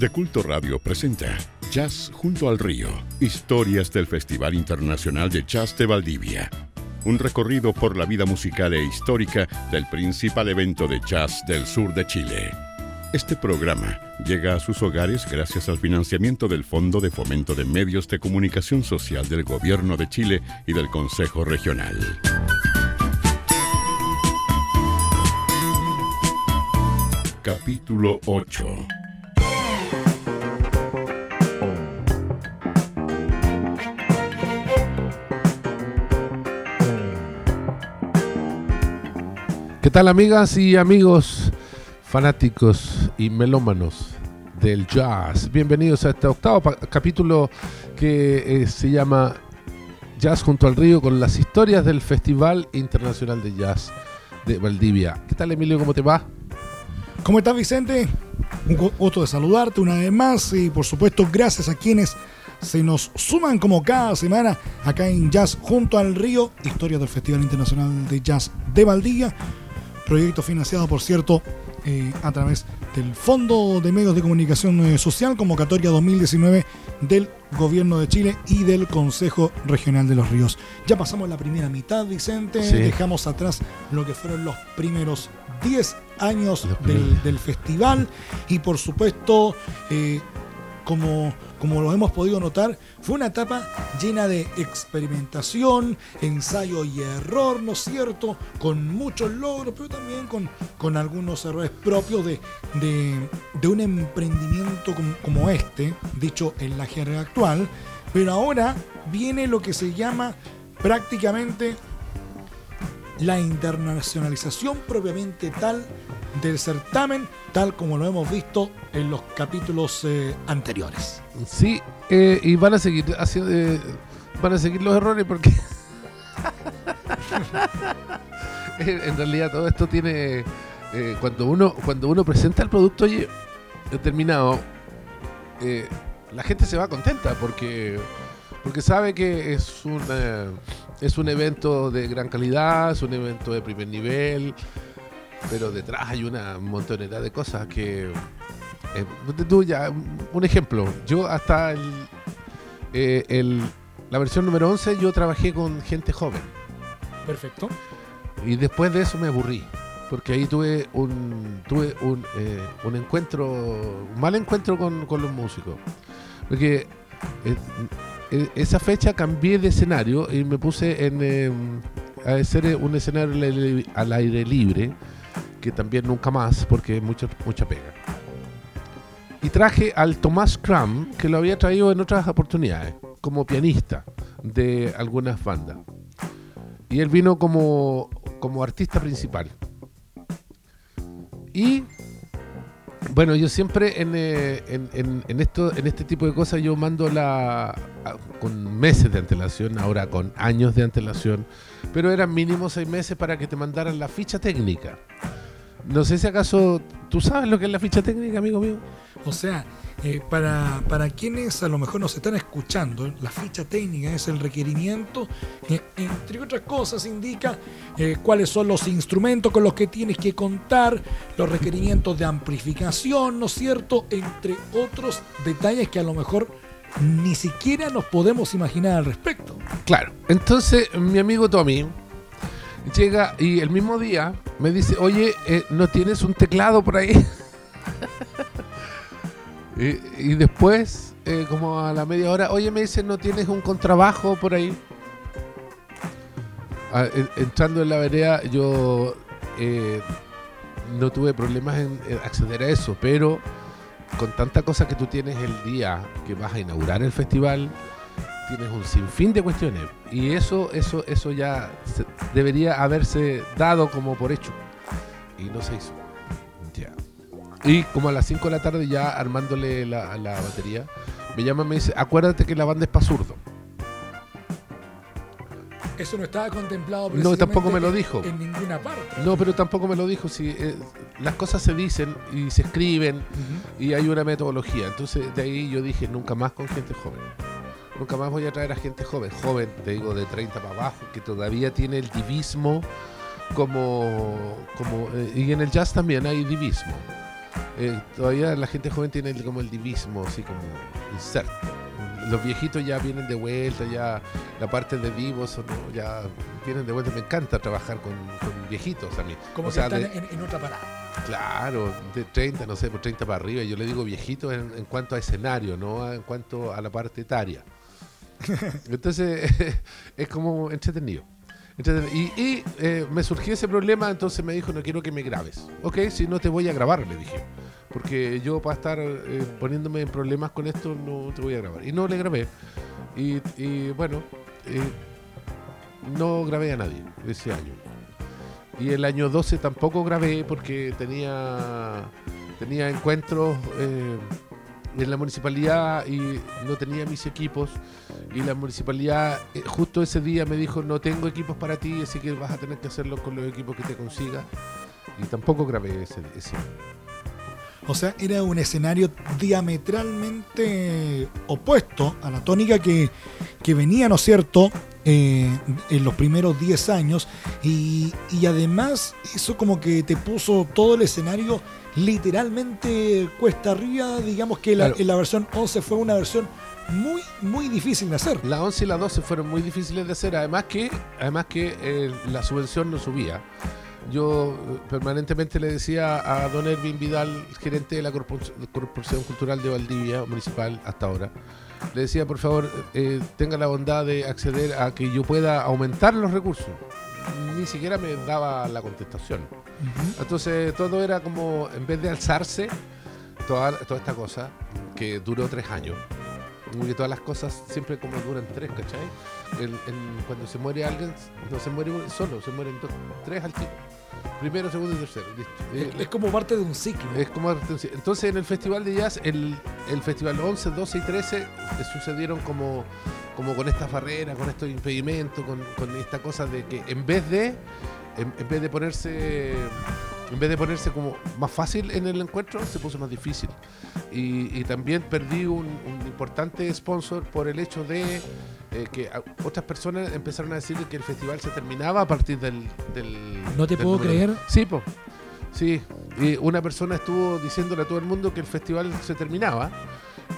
De Culto Radio presenta Jazz junto al río, historias del Festival Internacional de Jazz de Valdivia. Un recorrido por la vida musical e histórica del principal evento de jazz del sur de Chile. Este programa llega a sus hogares gracias al financiamiento del Fondo de Fomento de Medios de Comunicación Social del Gobierno de Chile y del Consejo Regional. Capítulo 8 ¿Qué tal amigas y amigos fanáticos y melómanos del jazz? Bienvenidos a este octavo capítulo que eh, se llama Jazz junto al río con las historias del Festival Internacional de Jazz de Valdivia. ¿Qué tal Emilio? ¿Cómo te va? ¿Cómo estás, Vicente? Un gu- gusto de saludarte una vez más y, por supuesto, gracias a quienes se nos suman como cada semana acá en Jazz junto al río, historia del Festival Internacional de Jazz de Valdivia, proyecto financiado, por cierto, eh, a través del Fondo de Medios de Comunicación eh, Social, convocatoria 2019 del Gobierno de Chile y del Consejo Regional de los Ríos. Ya pasamos la primera mitad, Vicente, Sí. dejamos atrás lo que fueron los primeros 10 años del festival y por supuesto, eh, como, como lo hemos podido notar, fue una etapa llena de experimentación, ensayo y error, ¿no es cierto? Con muchos logros, pero también con, con algunos errores propios de, de, un emprendimiento como, como este, dicho en la jerga actual. Pero ahora viene lo que se llama prácticamente la internacionalización propiamente tal del certamen, tal como lo hemos visto en los capítulos eh, anteriores. Sí, eh, y van a seguir haciendo, eh, van a seguir los errores porque en en realidad todo esto tiene eh, cuando uno cuando uno presenta el producto oye, terminado eh, la gente se va contenta porque porque sabe que es un eh, es un evento de gran calidad, es un evento de primer nivel, pero detrás hay una montonera de cosas que eh, tú ya, un- ejemplo. Yo hasta el, eh, el- la versión número 11 yo trabajé con gente joven. Perfecto. Y después de eso me aburrí. Porque ahí tuve un tuve un, un encuentro, un mal encuentro con, con los músicos. Porque esa fecha cambié de escenario y me puse en eh, a hacer un escenario al aire- libre, que también nunca más, porque es mucho, mucha pega. Y traje al Tomás Cram, que lo había traído en otras oportunidades, como pianista de algunas bandas. Y él vino como, como artista principal. Y bueno, yo siempre en, eh, en, esto, en este tipo de cosas yo mando la con meses de antelación, ahora con años de antelación, pero eran mínimo seis meses para que te mandaran la ficha técnica. No sé si acaso tú sabes lo que es la ficha técnica, amigo mío. O sea, eh, para, para quienes a lo mejor nos están escuchando, la ficha técnica es el requerimiento que, entre otras cosas, indica eh, cuáles son los instrumentos con los que tienes que contar, los requerimientos de amplificación, ¿no es cierto? Entre otros detalles que a lo mejor ni siquiera nos podemos imaginar al respecto. Claro. Entonces, mi amigo Tommy llega y el mismo día me dice, oye, eh, ¿no tienes un teclado por ahí? y, después, eh, como a la media hora, oye, me dice, ¿no tienes un contrabajo por ahí? Ah, en- entrando en la vereda, yo eh, no tuve problemas en acceder a eso, pero con tanta cosa que tú tienes el día que vas a inaugurar el festival, tienes un sinfín de cuestiones y eso eso eso ya se- debería haberse dado como por hecho y no se hizo ya y como a las 5 de la tarde ya armándole la, la batería me llama y me dice acuérdate que la banda es para zurdo Eso no estaba contemplado No, tampoco me lo dijo. En ninguna parte. no pero tampoco me lo dijo si eh, las cosas se dicen y se escriben y hay una metodología. Entonces de ahí yo dije, nunca más con gente joven. Nunca más voy a traer a gente joven. Joven, te digo, de 30 para abajo, que todavía tiene el divismo como... como eh, y en el jazz también hay divismo. eh, todavía la gente joven tiene el- como el divismo, así como inserto. Los viejitos ya vienen de vuelta, ya la parte de vivos no, ya vienen de vuelta. Me encanta trabajar con, con viejitos a mí. Como o que sea, están de- en, en otra parada. Claro, de 30, no sé, por 30 para arriba. Yo le digo viejito en, en cuanto a escenario, no en cuanto a la parte etaria. Entonces, es como entretenido. Y, eh, me surgió ese problema, entonces me dijo, no quiero que me grabes. Ok, si no te voy a grabar, le dije. Porque yo para estar eh, poniéndome en problemas con esto, no te voy a grabar. Y no le grabé. Y, bueno, eh, no grabé a nadie ese año. Y el año 12 tampoco grabé porque tenía, tenía encuentros en la municipalidad y no tenía mis equipos. Y la municipalidad eh, justo ese día me dijo, no tengo equipos para ti, así que vas a tener que hacerlo con los equipos que te consiga. Y tampoco grabé ese, ese. O sea, era un escenario diametralmente opuesto a la tónica que, que venía, ¿no es cierto?, eh, en los primeros 10 años. Y, y además, eso como que te puso todo el escenario literalmente cuesta arriba. Digamos que la, Claro. en la versión 11 fue una versión muy, muy difícil de hacer. La 11 y la 12 fueron muy difíciles de hacer, además que, además que eh, la subvención no subía. Yo eh, permanentemente le decía a don Ervin Vidal, gerente de la Corpor- Corporación Cultural de Valdivia Municipal hasta ahora, le decía, por favor, eh, tenga la bondad de acceder a que yo pueda aumentar los recursos. Ni siquiera me daba la contestación. Entonces todo era como, en vez de alzarse, toda, toda esta cosa, que duró tres años, como que todas las cosas siempre como duran tres, ¿cachai? El- el- cuando se muere alguien, no se muere solo, se mueren dos, tres al tiro. Primero, segundo y tercero. listo. Eh, Es como parte de un ciclo. es como entonces en el festival de jazz el, el festival 11 12 y 13 eh, sucedieron como como con estas barreras con estos impedimentos con, con esta cosa de que en vez de en, en vez de ponerse en vez de ponerse como más fácil en el encuentro se puso más difícil y, y también perdí un, un importante sponsor por el hecho de eh, que otras personas empezaron a decir que el festival se terminaba a partir del, del No te del puedo número- creer. Sí, pues. Sí, y una persona estuvo diciéndole a todo el mundo que el festival se terminaba.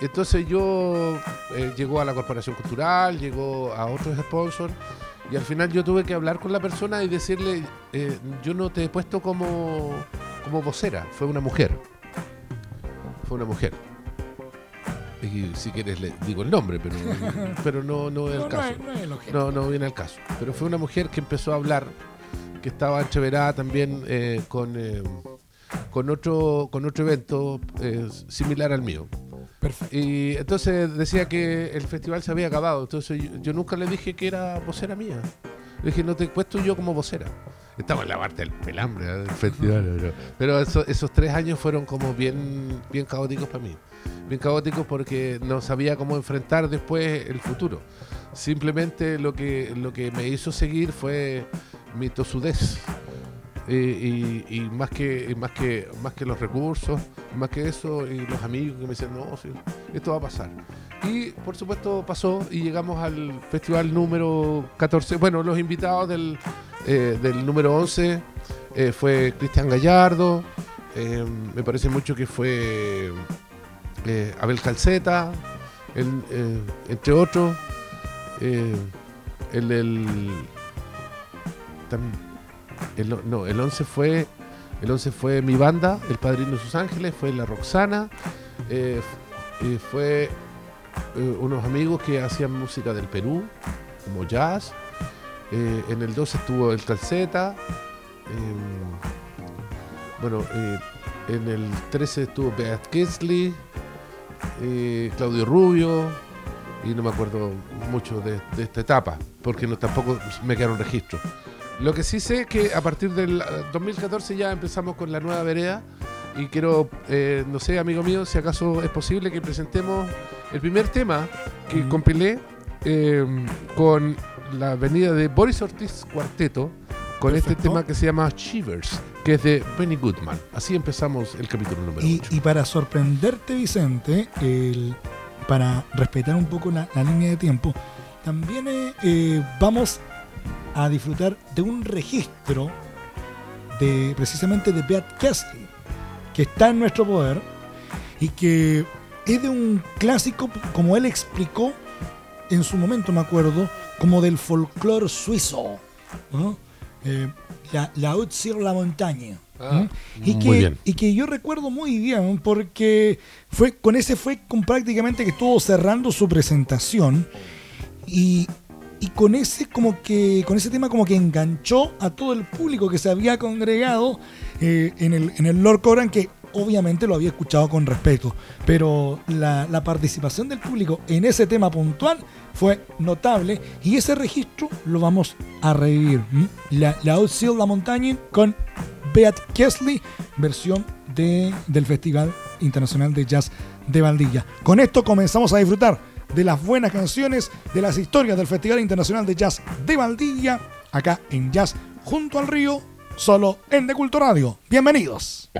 Entonces yo eh, llegó a la Corporación Cultural, llegó a otros sponsors y al final yo tuve que hablar con la persona y decirle, eh, yo no te he puesto como, como vocera, fue una mujer. Fue una mujer. Y si quieres le digo el nombre, pero, pero no, no es el no caso. es- no es el. No, no viene al caso. Pero fue una mujer que empezó a hablar, que estaba entreverada también eh, con, eh, con, otro, con otro evento eh, similar al mío. Perfecto. Y entonces decía que el festival se había acabado. Entonces yo, yo nunca le dije que era vocera mía. Le dije, no te he puesto yo como vocera. Estaba en la parte del pelambre ¿eh? del festival. Pero, pero eso- esos tres años fueron como bien, bien caóticos para mí. Bien caóticos porque no sabía cómo enfrentar después el futuro. Simplemente lo que, lo que me hizo seguir fue mi tosudez. Y, más que más que más que los recursos más que eso y los amigos que me decían no esto va a pasar y por supuesto pasó y llegamos al festival número 14 bueno los invitados del eh, del número 11 eh, fue Cristian Gallardo eh, me parece mucho que fue Abel Calceta entre otros el, el el, no, el 11 fue el 11 fue mi banda, El Padrino de sus Ángeles, fue la Roxana, eh, fue eh, unos amigos que hacían música del Perú, como jazz. Eh, en el 12 estuvo el Calceta. eh, bueno, en el 13 estuvo Beat Kinsley, eh, Claudio Rubio, y no me acuerdo mucho de, de esta etapa, porque no tampoco me quedaron registros. Lo que sí sé es que a partir del eh, 2014 ya empezamos con la nueva vereda y quiero, eh, no sé, amigo mío, si acaso es posible que presentemos el primer tema que compilé eh, con la venida de Boris Ortiz Cuarteto, con este tema que se llama Shivers, que es de Benny Goodman. Así empezamos el capítulo número Y, 8. y para sorprenderte, Vicente, el- para respetar un poco la, la línea de tiempo, también eh, eh, vamos a disfrutar de un registro de precisamente de Beat que está en nuestro poder y que es de un clásico, como él explicó en su momento, me acuerdo, como del folclore suizo. Eh, la, la Haute sur la montaña. Ah, y, que, y que yo recuerdo muy bien porque fue con ese fue con prácticamente que estuvo cerrando su presentación y, y con ese como que con ese tema como que enganchó a todo el público que se había congregado eh, en, el, en el Lord Cobran que obviamente lo había escuchado con respeto pero la, la participación del público en ese tema puntual fue notable y ese registro lo vamos a revivir la, la sur la montaña con Beat Kesley, versión de, del Festival Internacional de Jazz de Valdilla. Con esto comenzamos a disfrutar de las buenas canciones, de las historias del Festival Internacional de Jazz de Valdilla, acá en Jazz junto al río, solo en De Culto Radio. Bienvenidos.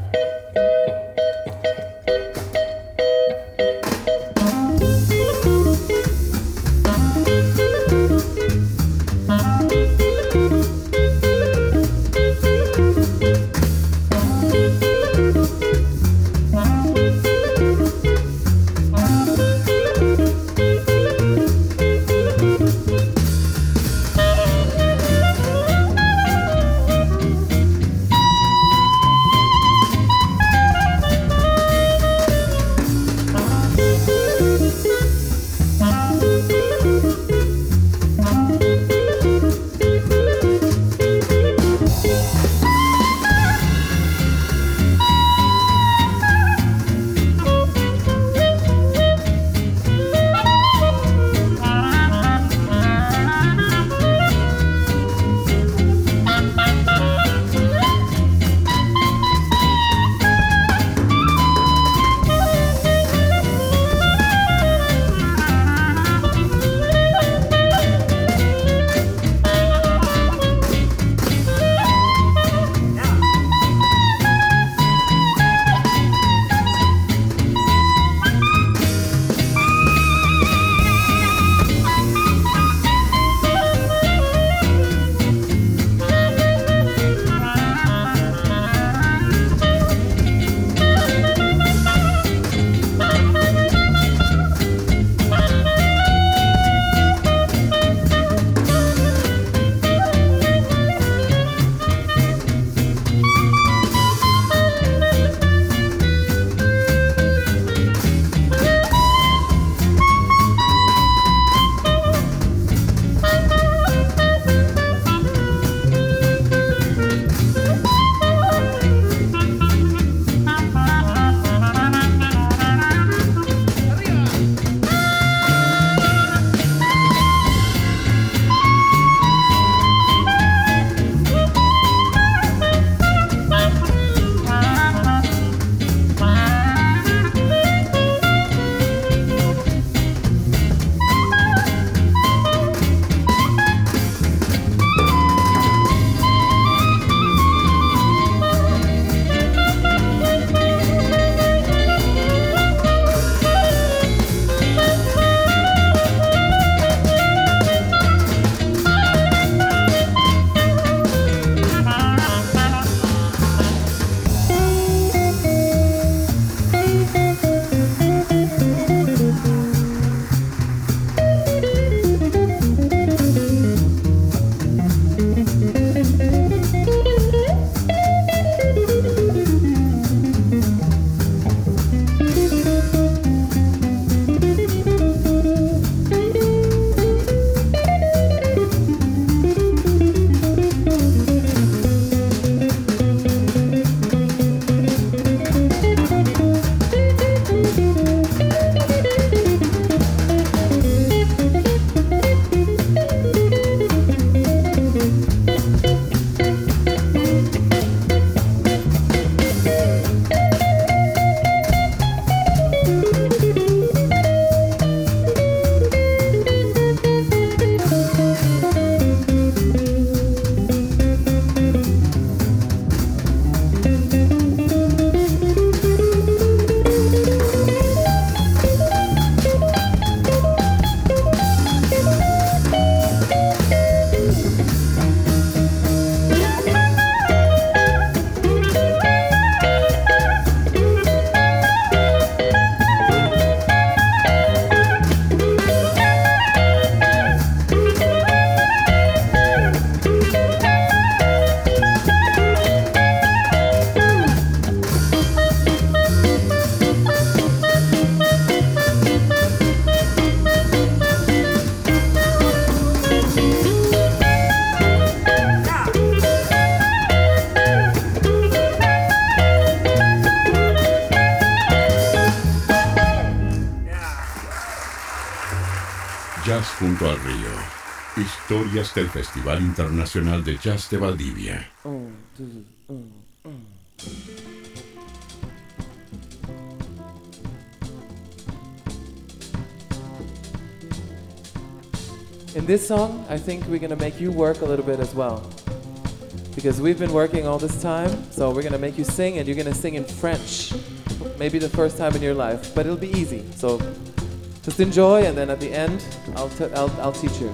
Historias del Festival Internacional de Jazz de Valdivia. In this song, I think we're going to make you work a little bit as well. Because we've been working all this time, so we're going to make you sing, and you're going to sing in French. Maybe the first time in your life, but it'll be easy. So just enjoy, and then at the end, I'll, t- I'll, I'll teach you.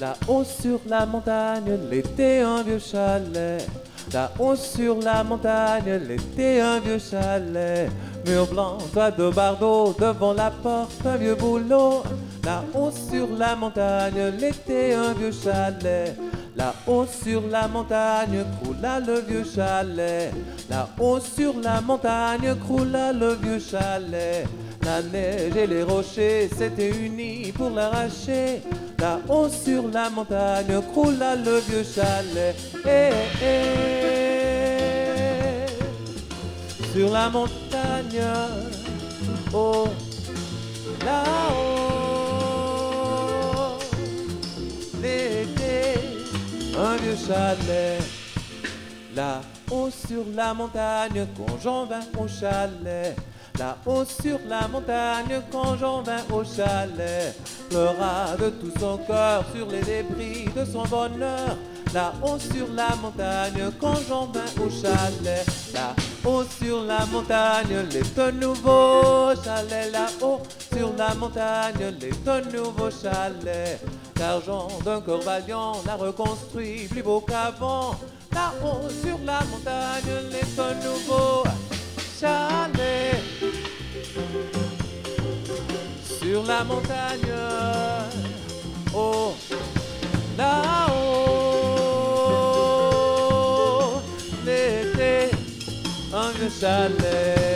Là-haut sur la montagne, l'été un vieux chalet. Là-haut sur la montagne, l'été un vieux chalet. Mur blanc, toit de bardeau, devant la porte un vieux boulot. Là-haut sur la montagne, l'été un vieux chalet. Là-haut sur la montagne, croula le vieux chalet. Là-haut sur la montagne, croula le vieux chalet. La neige et les rochers s'étaient unis pour l'arracher. Là-haut sur la montagne, croula le vieux chalet. Eh, eh, sur la montagne, oh, là-haut, un vieux chalet. Là-haut sur la montagne, quand j'en vins au chalet. Là-haut sur la montagne, quand j'en vins au chalet, pleura de tout son cœur sur les débris de son bonheur. Là-haut sur la montagne, quand j'en vins au chalet, là-haut sur la montagne, les deux nouveaux chalets. Là-haut sur la montagne, les deux nouveaux chalets. L'argent d'un corps valiant l'a reconstruit plus beau qu'avant. Là-haut sur la montagne, les deux nouveaux chalets. Sur la montagne, oh, là-haut, l'été, un vieux chalet.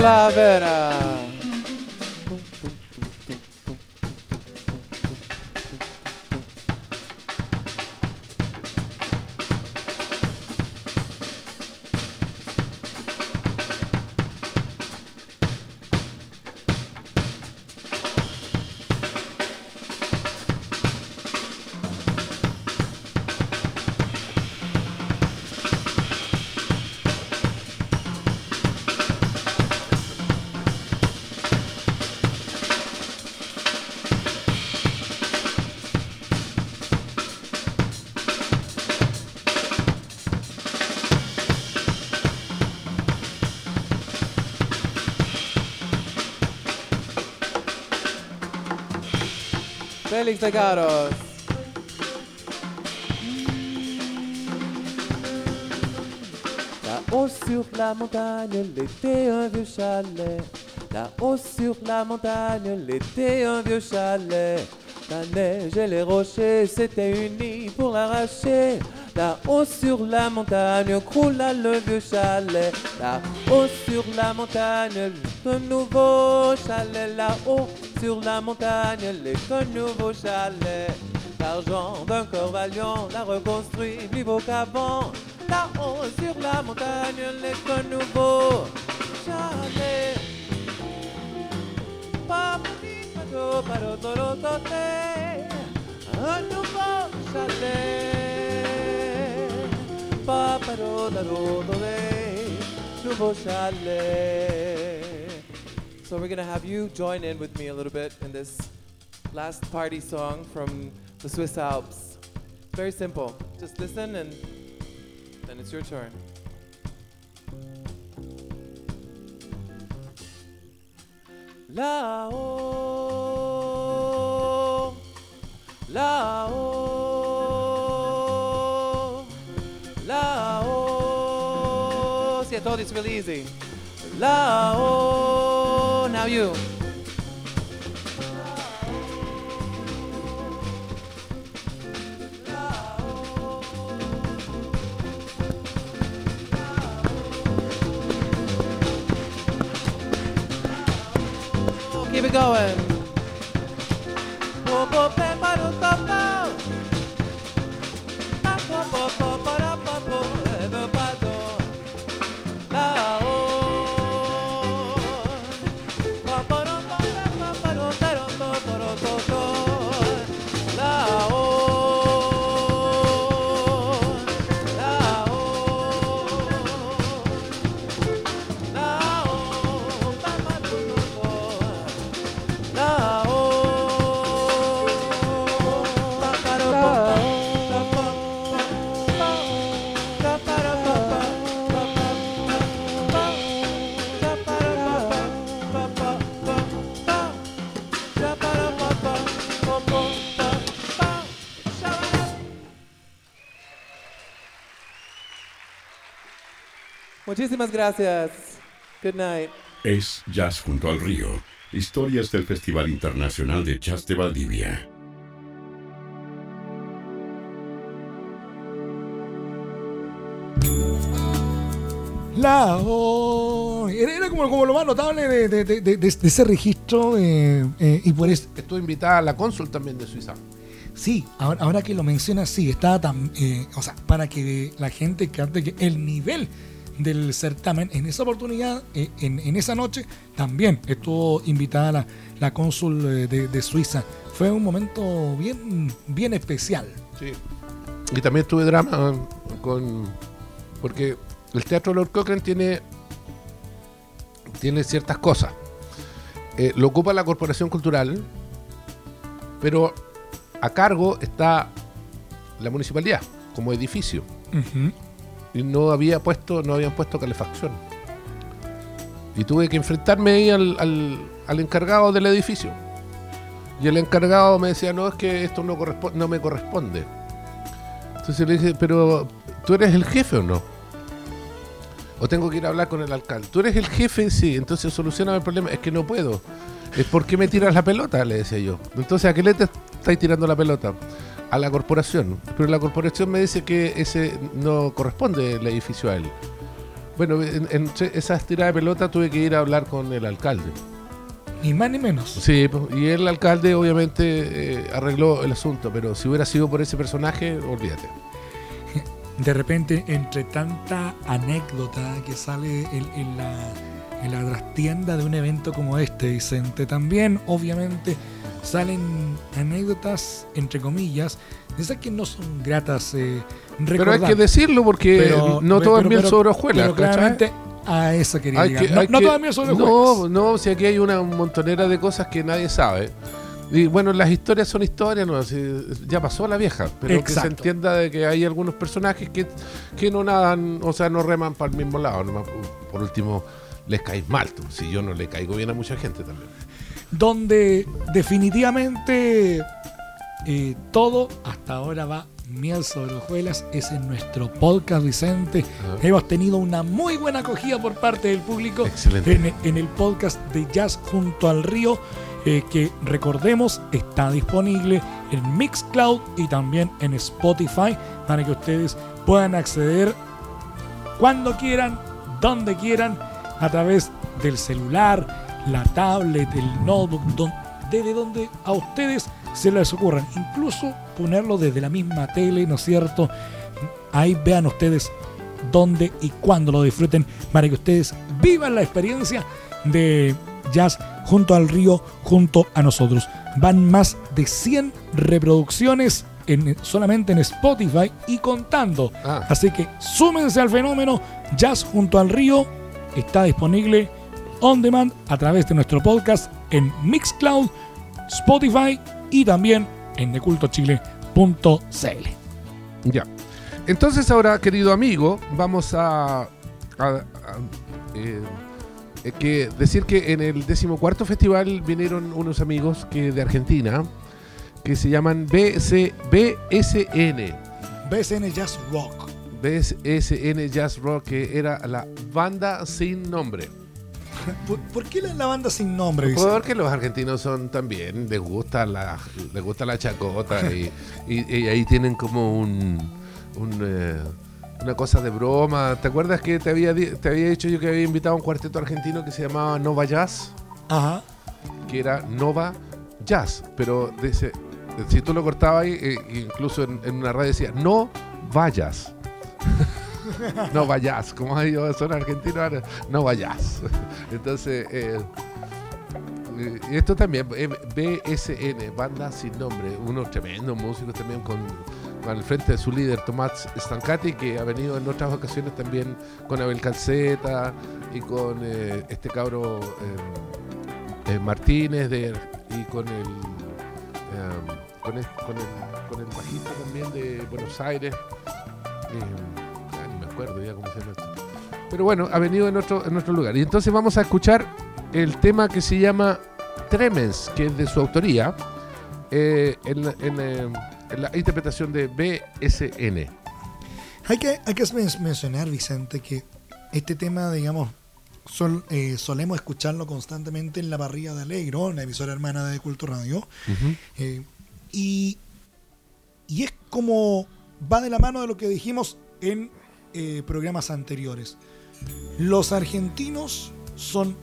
lá, Vera! Félix de. Là-haut sur la montagne, l'été, un vieux chalet. Là-haut sur la montagne, l'été, un vieux chalet. La neige et les rochers s'étaient unis pour l'arracher. Là-haut sur la montagne croula le vieux chalet. Là-haut sur la montagne, le nouveau chalet. Là-haut sur la montagne, les nouveau chalet. L'argent d'un corps valiant l'a reconstruit plus beau qu'avant. Là-haut sur la montagne, les nouveau chalet. Nouveau chalet. So we're gonna have you join in with me a little bit in this last party song from the Swiss Alps. Very simple. Just listen and then it's your turn. Là-haut, là-haut, là-haut. See, I told you it's really easy. Là-haut about you? Keep it going. Muchísimas gracias. Good night. Es Jazz junto al río. Historias del Festival Internacional de Jazz de Valdivia. La. Era, como, como lo más notable de, de- de- de- de ese registro. eh, eh, y por eso. Estuvo invitada a la cónsul también de Suiza. Sí, ahora, ahora que lo mencionas, sí, estaba tan. eh, o sea, para que la gente capte que el nivel del certamen en esa oportunidad, eh, en, en esa noche, también estuvo invitada la, la cónsul eh, de, de Suiza. Fue un momento bien, bien especial. Sí. Y también tuve drama con. Porque el Teatro Lord Cochrane tiene. Tiene ciertas cosas. Eh, lo ocupa la Corporación Cultural, pero a cargo está la municipalidad como edificio. Y no había puesto, no habían puesto calefacción. Y tuve que enfrentarme ahí al, al- encargado del edificio. Y el encargado me decía, no, es que esto no, correspo- no me corresponde. Entonces le dije, pero ¿tú eres el jefe o no? O tengo que ir a hablar con el alcalde. ¿Tú eres el jefe? Sí, entonces soluciona el problema. Es que no puedo. Es ¿Por qué me tiras la pelota? Le decía yo. Entonces, ¿a qué le te estáis tirando la pelota? A la corporación. Pero la corporación me dice que ese no corresponde el edificio a él. Bueno, en, en esa estirada de pelota tuve que ir a hablar con el alcalde. Ni más ni menos. Sí, y el alcalde obviamente eh, arregló el asunto, pero si hubiera sido por ese personaje, olvídate. de repente entre tanta anécdota que sale en, en la, en la trastienda de un evento como este, Vicente, también obviamente salen anécdotas, entre comillas, de esas que no son gratas eh, Pero hay que decirlo porque Pero- no todo es miel sobre hojuelas. Pero claramente a eso quería Hay llegar. que- no no que- todas miel sobre hojuelas. no, si aquí hay una montonera de cosas que nadie sabe. Y bueno, las historias son historias, ¿no? Ya pasó la vieja, pero que se entienda de que hay algunos personajes que, que no nadan, o sea, no reman para el mismo lado. nomás, por último, les caes mal, tú. si yo no le caigo bien a mucha gente también. Donde definitivamente eh, todo hasta ahora va Miel sobre hojuelas es en nuestro podcast, Vicente. Ah. Hemos tenido una muy buena acogida por parte del público en el podcast de Jazz junto al río, eh, que recordemos está disponible en Mixcloud y también en Spotify para que ustedes puedan acceder cuando quieran, donde quieran, a través del celular, la tablet, el notebook, don- desde donde a ustedes se les ocurran. Incluso ponerlo desde la misma tele, ¿no es cierto? Ahí vean ustedes dónde y cuándo lo disfruten para que ustedes vivan la experiencia de jazz junto al río, junto a nosotros. Van más de 100 reproducciones en, solamente en Spotify y contando. Ah. Así que súmense al fenómeno Jazz junto al río. Está disponible on demand a través de nuestro podcast en Mixcloud, Spotify y también en decultochile.cl. Ya. Entonces ahora, querido amigo, vamos a, a- a, eh, eh, que decir que en el decimocuarto festival vinieron unos amigos que de Argentina que se llaman BC, BSN. BSN Jazz Rock. BSN Jazz Rock, que era la banda sin nombre. ¿Por, por qué la, la banda sin nombre? Vicente? Porque los argentinos son también, les gusta la, les gusta la chacota y, y- y ahí tienen como un, un, eh, una cosa de broma. ¿Te acuerdas que te había, te había dicho yo que había invitado a un cuarteto argentino que se llamaba Nova Jazz? Ajá. Que era Nova Jazz, pero de ese- si tú lo cortabas ahí, eh, incluso en, en una radio decía, no vayas. No vayas, como ellos son argentinos, ahora, no vayas. Entonces, eh, esto también, eh, BSN, Banda Sin Nombre, unos tremendos músicos también con, al frente de su líder Tomás Stancati, que ha venido en otras ocasiones también con Abel Calceta y con eh, este cabro eh, Martínez de, y con el, con, el, con, el, con el bajista también de Buenos Aires. Acuerdo ya cómo se llama. esto. Pero bueno, ha venido en otro, en otro lugar. Y entonces vamos a escuchar el tema que se llama Tremens, que es de su autoría, eh, en, la- en, eh, en la interpretación de BSN. Hay que, hay que men- mencionar, Vicente, que este tema, digamos, sol- eh, solemos escucharlo constantemente en la parrilla de Alegro, la emisora hermana de Culto Radio. Eh, y, y es como va de la mano de lo que dijimos en eh, programas anteriores. Los argentinos son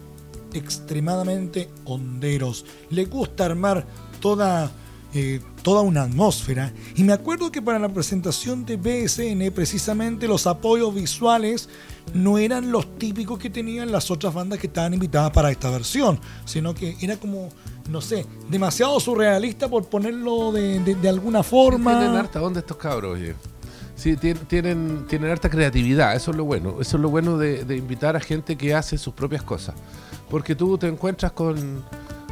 extremadamente honderos. Les gusta armar toda, eh, toda una atmósfera. Y me acuerdo que para la presentación de BSN, precisamente los apoyos visuales no eran los típicos que tenían las otras bandas que estaban invitadas para esta versión, sino que era como, no sé, demasiado surrealista por ponerlo de, de- de alguna forma. Tienen harta onda estos cabros, oye. Sí, tien- tienen, tienen harta creatividad, eso es lo bueno. Eso es lo bueno de, de invitar a gente que hace sus propias cosas. Porque tú te encuentras con,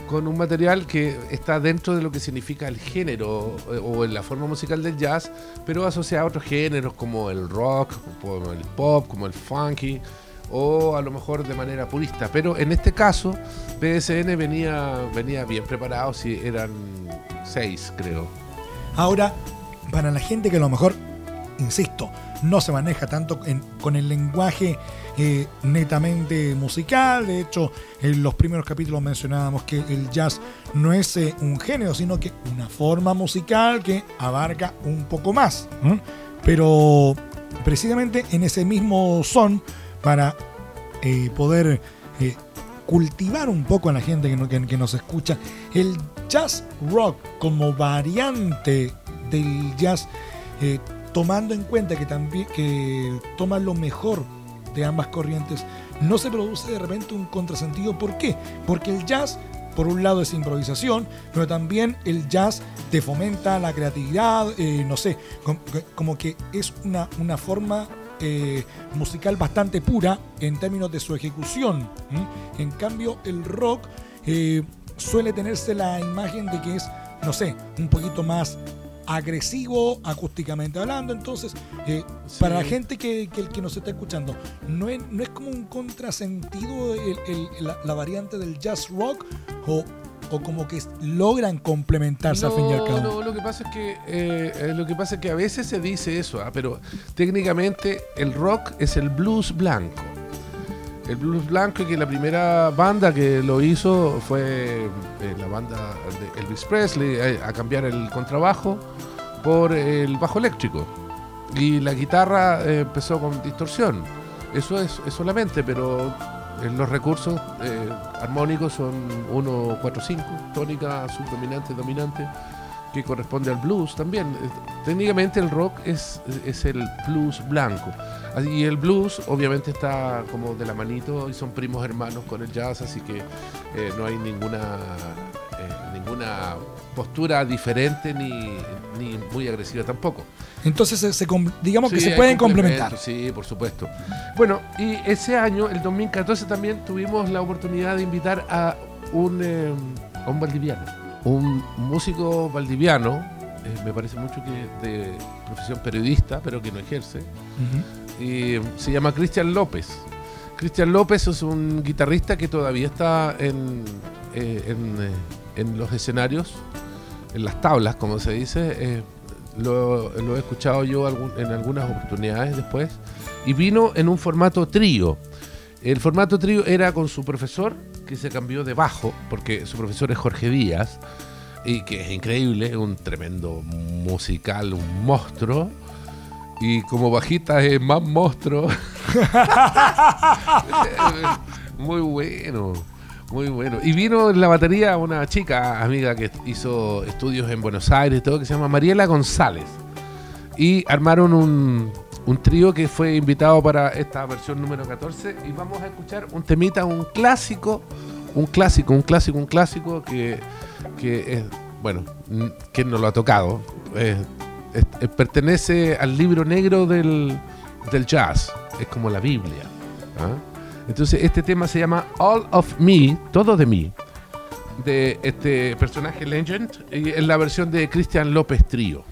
con un material que está dentro de lo que significa el género eh, o en la forma musical del jazz, pero asociado a otros géneros como el rock, como el pop, como el funky, o a lo mejor de manera purista. Pero en este caso, BSN venía, venía bien preparado, si eran seis, creo. Ahora, para la gente que a lo mejor, insisto, no se maneja tanto con el lenguaje eh, netamente musical, de hecho, en los primeros capítulos mencionábamos que el jazz no es eh, un género, sino que una forma musical que abarca un poco más. Pero precisamente en ese mismo son, para eh, poder cultivar un poco a la gente que, no- que- que nos escucha, el jazz rock como variante del jazz, tomando en cuenta que también que toma lo mejor de ambas corrientes, no se produce de repente un contrasentido. ¿Por qué? Porque el jazz, por un lado, es improvisación, pero también el jazz te fomenta la creatividad, eh, no sé, com- como que es una, una forma eh, musical bastante pura en términos de su ejecución. En cambio, el rock eh, suele tenerse la imagen de que es, no sé, un poquito más agresivo acústicamente hablando. Entonces, eh, Sí. para la gente que, que, que nos está escuchando, no es, no es como un contrasentido el- el- la, la variante del jazz rock o o como que logran complementarse al fin y al cabo. No, lo que pasa es que eh, eh, lo que pasa es que a veces se dice eso, ah, pero técnicamente el rock es el blues blanco. El blues blanco y que la primera banda que lo hizo fue eh, la banda de Elvis Presley a cambiar el contrabajo por el bajo eléctrico y la guitarra empezó con distorsión. Eso es, es solamente, pero los recursos eh, armónicos son 1, 4, 5, tónica, subdominante, dominante, que corresponde al blues también. Eh, técnicamente el rock es, es el blues blanco. Y el blues obviamente está como de la manito y son primos hermanos con el jazz, así que eh, no hay ninguna, ninguna postura diferente ni, ni muy agresiva tampoco. Entonces, se, digamos que se pueden complementar. Sí, por supuesto. Bueno, y ese año, el 2014, también tuvimos la oportunidad de invitar a un, eh, un valdiviano, un músico valdiviano, eh, me parece mucho que de profesión periodista, pero que no ejerce, y se llama Cristian López. Cristian López es un guitarrista que todavía está en, eh, en, en los escenarios, en las tablas, como se dice lo, he escuchado yo en algunas oportunidades después, y vino en un formato trío. El formato trío era con su profesor, que se cambió de bajo, porque su profesor es Jorge Díaz, y que es increíble, un tremendo musical, un monstruo. Y como bajita es más monstruo. Muy bueno. Muy bueno. Y vino en la batería una chica amiga que hizo estudios en Buenos Aires todo, que se llama Mariela González. Y armaron un, un trío que fue invitado para esta versión número 14. Y vamos a escuchar un temita, un clásico, un clásico, un clásico, un clásico que, que es, bueno, ¿quién no lo ha tocado? pertenece al libro negro del, jazz. Es como la Biblia. ¿ah? Entonces este tema se llama All of Me, todo de mí, de este personaje Legend, y en la versión de Cristian López Trío.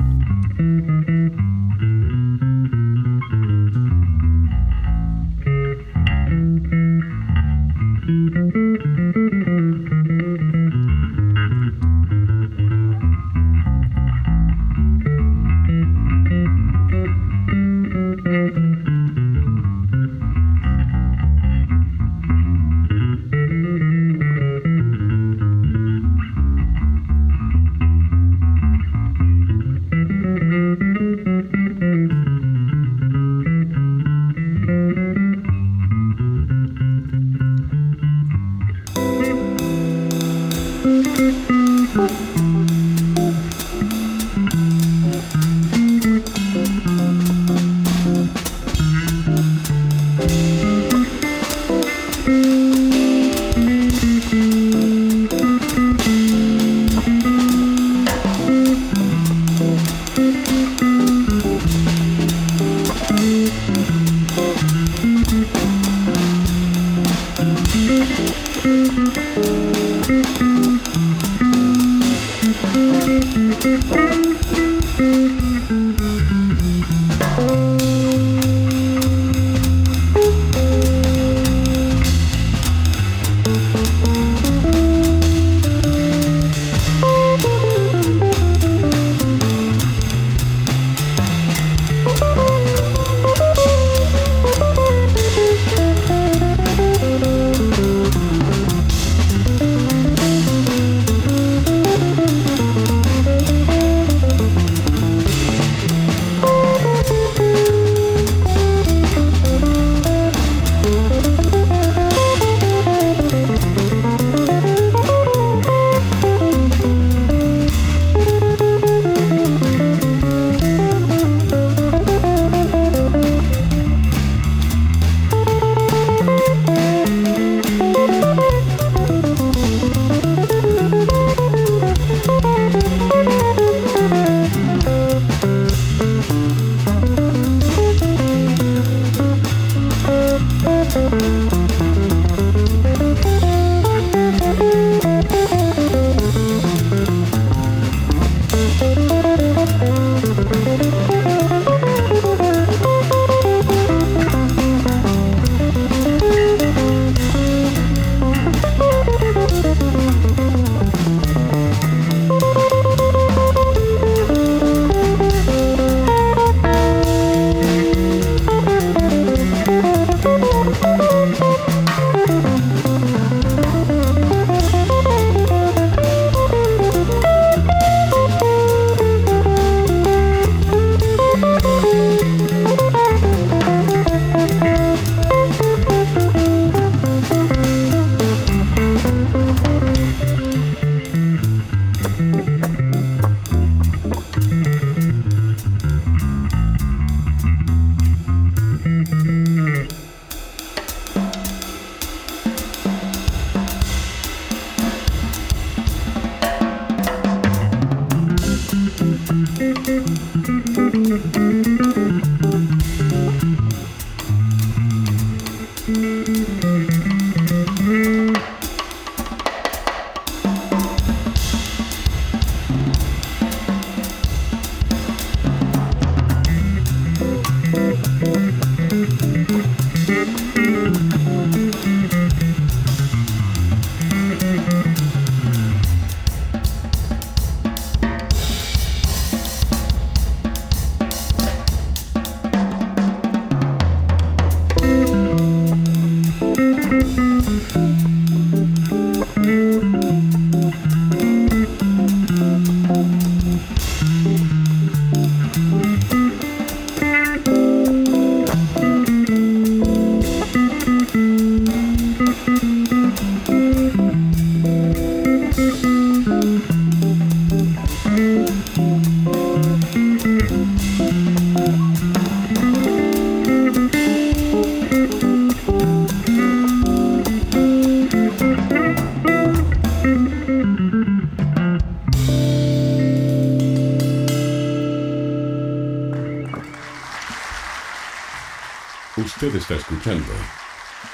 Usted está escuchando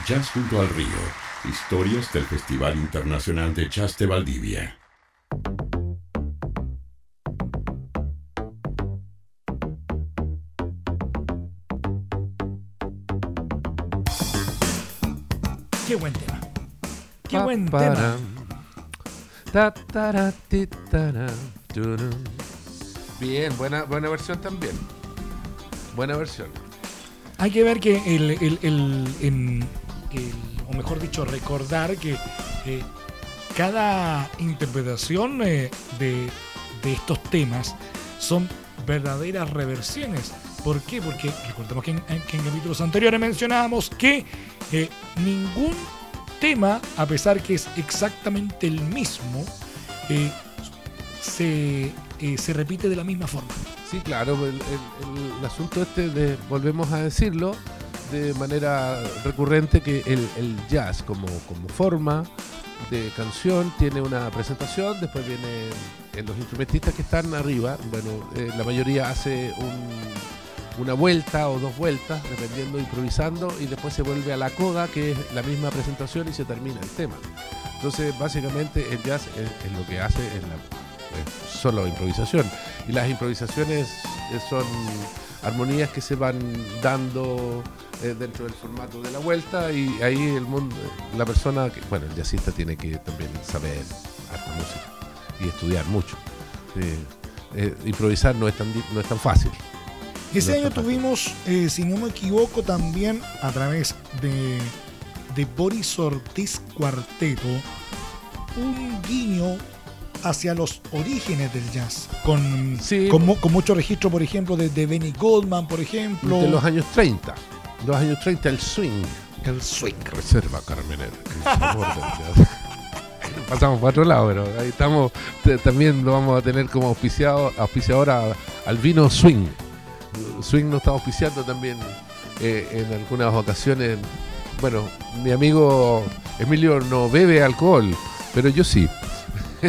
Jazz junto al río, historias del Festival Internacional de Jazz de Valdivia. Qué buen tema. Qué Pa, buen tema. Bien, buena, buena versión también. Buena versión. Hay que ver que el, el- el- o mejor dicho, recordar que eh, cada interpretación eh, de, de estos temas son verdaderas reversiones. ¿Por qué? Porque recordemos que en, que en capítulos anteriores mencionábamos que eh, ningún tema, a pesar que es exactamente el mismo, se, se repite de la misma forma. Sí, claro, el, asunto este de, volvemos a decirlo, de manera recurrente que el, jazz como, forma de canción tiene una presentación, después vienen eh, los instrumentistas que están arriba, bueno, eh, la mayoría hace un- una vuelta o dos vueltas, dependiendo, improvisando, y después se vuelve a la coda, que es la misma presentación y se termina el tema. Entonces, básicamente, el jazz es, es lo que hace en la, es solo improvisación. Y las improvisaciones eh, son armonías que se van dando eh, dentro del formato de la vuelta y ahí el mundo, la persona, que, bueno, el jazzista tiene que también saber harta música y estudiar mucho. Eh, eh, improvisar no es tan, no es tan fácil. Ese No año fácil. tuvimos, eh, si no me equivoco, también a través de, de Boris Ortiz Cuarteto, un guiño hacia los orígenes del jazz, con, Sí. con, con mucho registro, por ejemplo, de, de Benny Goldman, por ejemplo, De los años 30. Los años 30, el swing. el swing. Reserva Carmenera. el sabor del jazz. Pasamos para otro lado, pero ahí estamos. También lo vamos a tener como auspiciado, auspiciador a- al vino Swing. Swing nos está auspiciando también eh, en algunas ocasiones. Bueno, mi amigo Emilio no bebe alcohol, pero yo sí.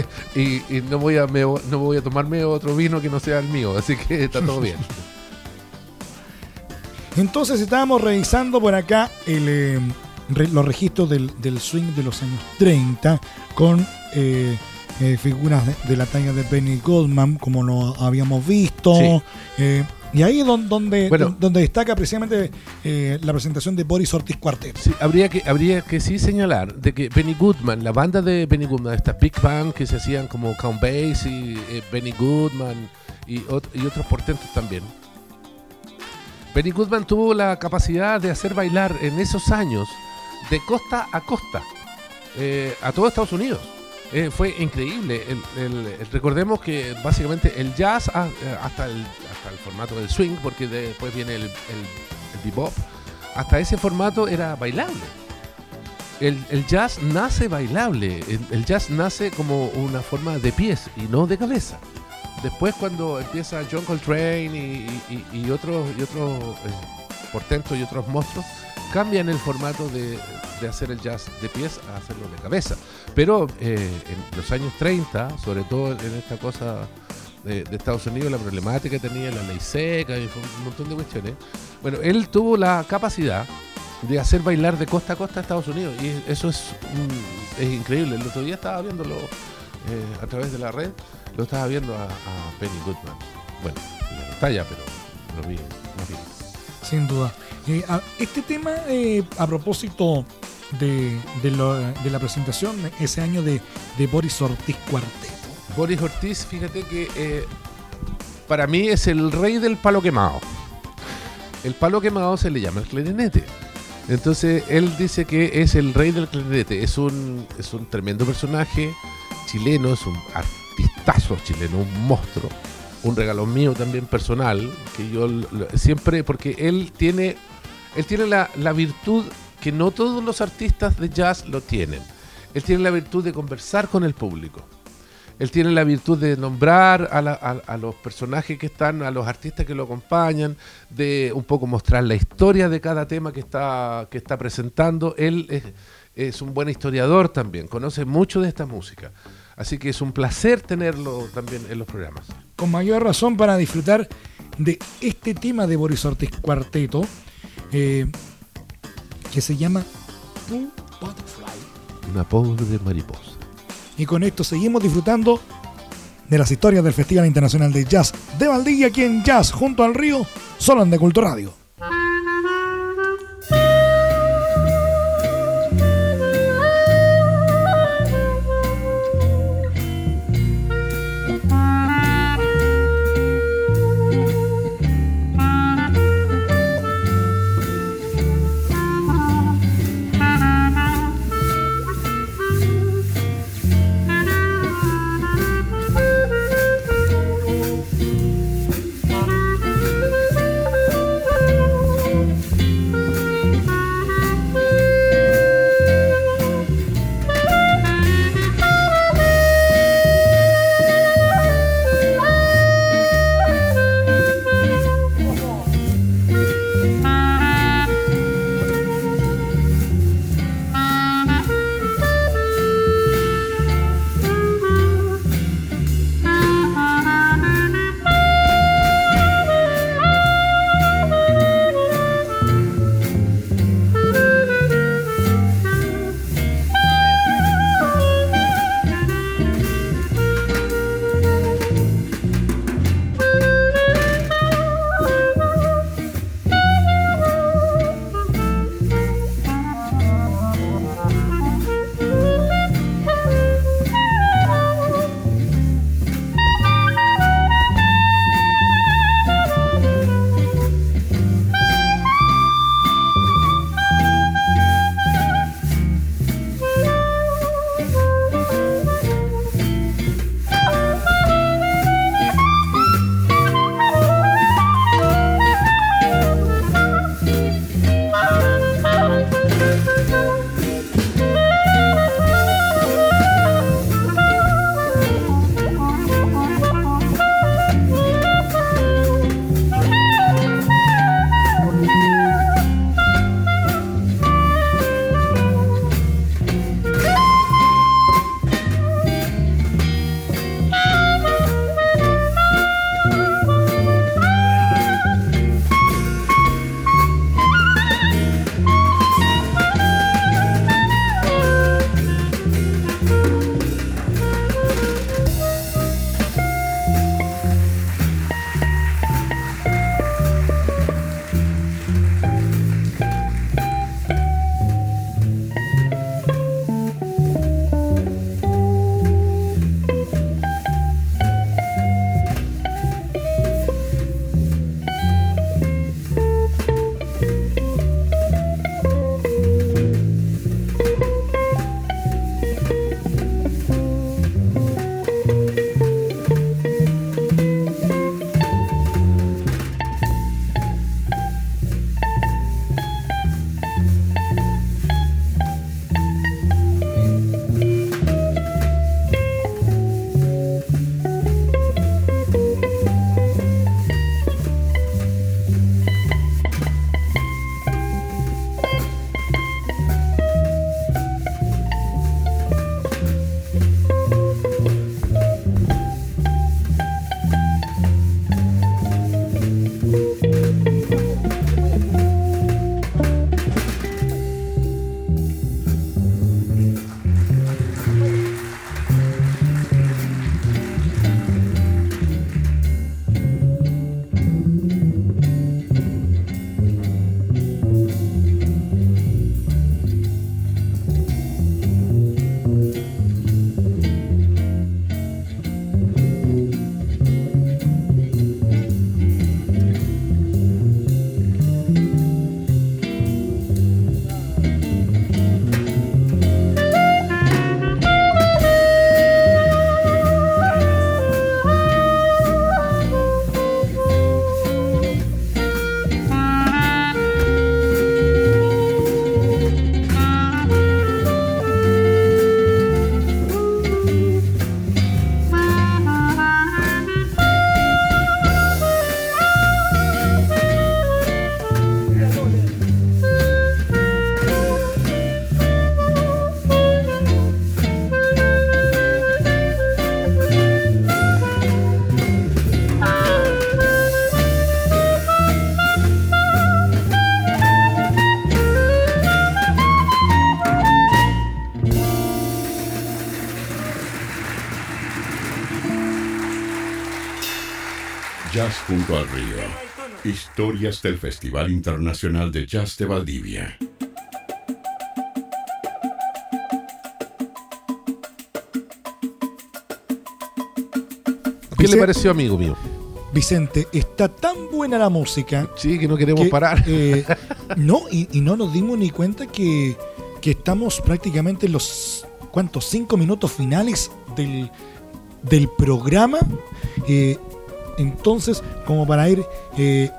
y y no, voy a, me- no voy a tomarme otro vino que no sea el mío, así que está todo bien. Entonces estábamos revisando por acá el, eh, re- los registros del, del swing de los años 30 con eh, eh, figuras de, de la talla de Benny Goldman, como lo habíamos visto. Sí. Y ahí es don- donde, Bueno. donde destaca precisamente eh, la presentación de Boris Ortiz Cuarteto. Sí, habría que habría que sí señalar de que Benny Goodman, la banda de Benny Goodman, estas big band que se hacían como Count Basie, eh, Benny Goodman y, ot- y otros portentos también. Benny Goodman tuvo la capacidad de hacer bailar en esos años de costa a costa eh, a todo Estados Unidos. Eh, fue increíble. El- el- el- recordemos que básicamente el jazz ah, hasta el, hasta el formato del swing, porque después viene el, el, el bebop, hasta ese formato era bailable. El, el jazz nace bailable, el, jazz nace como una forma de pies y no de cabeza. Después cuando empieza John Coltrane y, y- y otros, y otros eh, portentos y otros monstruos, cambian el formato de, de hacer el jazz de pies a hacerlo de cabeza. Pero eh, en los años 30, sobre todo en esta cosa de, de Estados Unidos, la problemática que tenía la ley seca y un montón de cuestiones. Bueno, él tuvo la capacidad de hacer bailar de costa a costa a Estados Unidos y eso es, un- es increíble. El otro día estaba viéndolo eh, a través de la red, lo estaba viendo a, a Penny Goodman. Bueno, en la pantalla, pero lo vi más bien. Sin duda. Eh, a- este tema, eh, a propósito de, de lo- de la presentación ese año de, de Boris Ortiz Cuarteto. Boris Ortiz, fíjate que eh, para mí es el rey del palo quemado. El palo quemado se le llama el clarinete. Entonces él dice que es el rey del clarinete. Es un, es un tremendo personaje chileno, es un artistazo chileno, un monstruo. Un regalo mío también personal, que yo siempre, porque él tiene, él tiene la, la virtud que no todos los artistas de jazz lo tienen. Él tiene la virtud de conversar con el público. Él tiene la virtud de nombrar a, la- a- a los personajes que están, a los artistas que lo acompañan, de un poco mostrar la historia de cada tema que está, que está presentando. Él es, es un buen historiador también, conoce mucho de esta música. Así que es un placer tenerlo también en los programas. Con mayor razón para disfrutar de este tema de Boris Ortiz Cuarteto, eh, que se llama Butterfly. Una pobre mariposa. Y con esto seguimos disfrutando de las historias del Festival Internacional de Jazz de Valdivia aquí en Jazz junto al río, solo en De Culto Radio. Historias del Festival Internacional de Jazz de Valdivia. ¿Qué le Vicente- pareció, amigo mío? Vicente, está tan buena la música. Sí, que no queremos que, parar. eh, no, y, y no nos dimos ni cuenta que, que estamos prácticamente en los, ¿cuántos? Cinco minutos finales del, del programa. Eh, entonces, como para ir eh,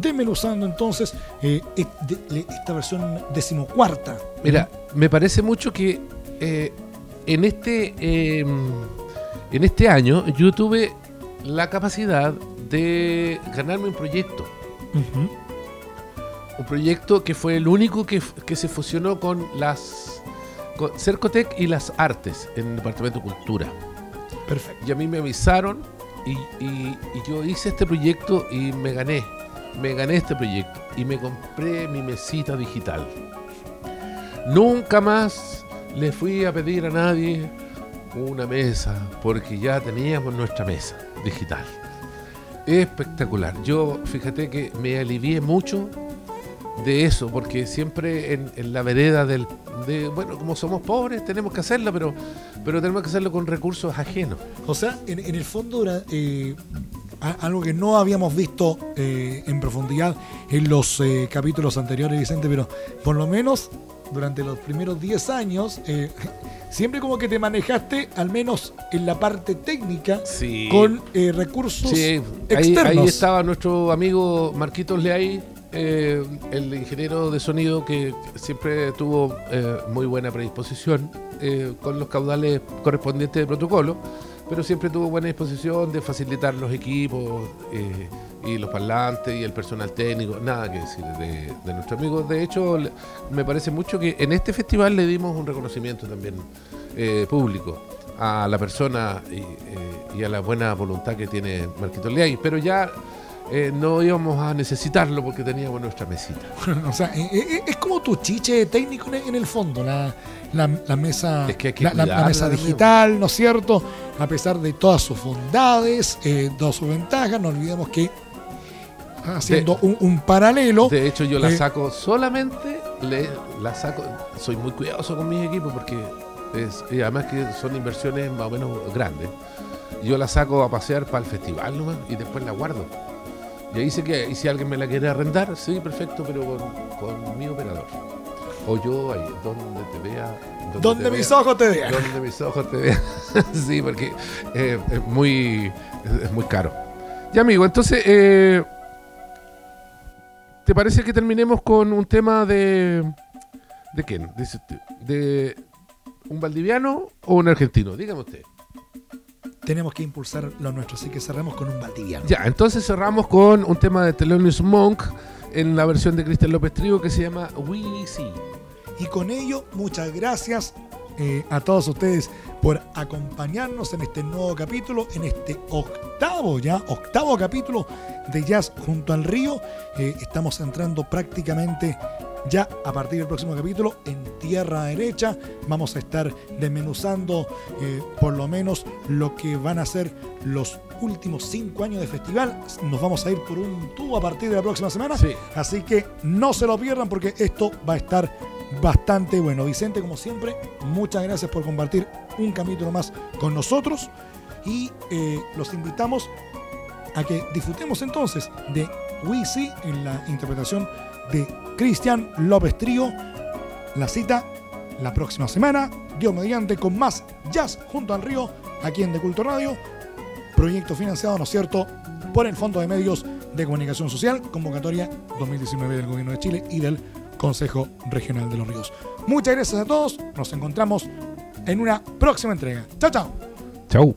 desmenuzando entonces eh, le- esta versión decimocuarta. Mira, me parece mucho que eh, en este eh, en este año yo tuve la capacidad de ganarme un proyecto. Un proyecto que fue el único que, que se fusionó con las con Cercotec y las artes en el Departamento de Cultura. Perfecto. Y a mí me avisaron y, y- y yo hice este proyecto y me gané. Me gané este proyecto y me compré mi mesita digital. Nunca más le fui a pedir a nadie una mesa porque ya teníamos nuestra mesa digital. Espectacular. Yo fíjate que me alivié mucho de eso porque siempre en, la vereda del... De, bueno, como somos pobres tenemos que hacerlo, pero, pero tenemos que hacerlo con recursos ajenos. O sea, en, el fondo eh, algo que no habíamos visto eh, en profundidad en los eh, capítulos anteriores, Vicente, pero por lo menos durante los primeros 10 años, eh, siempre como que te manejaste, al menos en la parte técnica, Sí. con eh, recursos Sí, externos. ahí estaba nuestro amigo Marquitos Leay, eh, el ingeniero de sonido que siempre tuvo eh, muy buena predisposición eh, con los caudales correspondientes de protocolo, pero siempre tuvo buena disposición de facilitar los equipos eh, y los parlantes y el personal técnico, nada que decir de, nuestro amigo. De hecho, me parece mucho que en este festival le dimos un reconocimiento también eh, público a la persona y, eh, y a la buena voluntad que tiene Marquito Leay, pero ya no íbamos a necesitarlo porque teníamos nuestra mesita. o sea, es como tu chiche técnico en el fondo, la, la- la mesa, Es que hay que la, mesa digital, ¿no es cierto? A pesar de todas sus bondades, eh, todas sus ventajas, no olvidemos que haciendo un, un paralelo, De hecho, yo la eh, saco solamente, le, la saco, soy muy cuidadoso con mis equipos porque es, y además que son inversiones más o menos grandes. Yo la saco a pasear para el festival nomás y después la guardo. Y ahí sé que y si alguien me la quiere arrendar, sí, perfecto, pero con, con mi operador. O yo ahí, donde te vea. donde te mis vea. ojos te vean. Donde mis ojos te vean. sí, porque eh, es, muy, es, es muy caro. Ya, amigo, entonces, eh, ¿te parece que terminemos con un tema de. ¿De quién? Dice usted, ¿De un valdiviano o un argentino? Dígame usted. Tenemos que impulsar lo nuestro, así que cerramos con un valdiviano. Ya, entonces cerramos con un tema de Thelonious Monk en la versión de Cristian López Trigo que se llama We See. Y con ello, muchas gracias eh, a todos ustedes por acompañarnos en este nuevo capítulo, en este octavo ya, octavo capítulo de Jazz junto al río. Eh, estamos entrando prácticamente ya a partir del próximo capítulo en tierra derecha. Vamos a estar desmenuzando eh, por lo menos lo que van a ser los últimos cinco años de festival. Nos vamos a ir por un tubo a partir de la próxima semana. Sí. Así que no se lo pierdan porque esto va a estar bastante bueno. Vicente, como siempre, muchas gracias por compartir un capítulo más con nosotros y eh, los invitamos a que disfrutemos entonces de We See en la interpretación de Cristian López Trío. La cita la próxima semana, Dios mediante, con más jazz junto al río, aquí en De Culto Radio. Proyecto financiado, ¿no es cierto?, por el Fondo de Medios de Comunicación Social, convocatoria 2019 del Gobierno de Chile y del Consejo Regional de los Ríos. Muchas gracias a todos, nos encontramos en una próxima entrega. Chao, chao. Chau.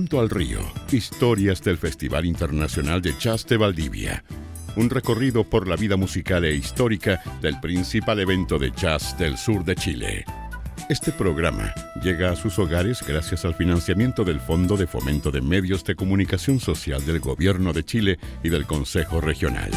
Junto al río. Historias del Festival Internacional de Jazz de Valdivia. Un recorrido por la vida musical e histórica del principal evento de jazz del sur de Chile. Este programa llega a sus hogares gracias al financiamiento del Fondo de Fomento de Medios de Comunicación Social del Gobierno de Chile y del Consejo Regional.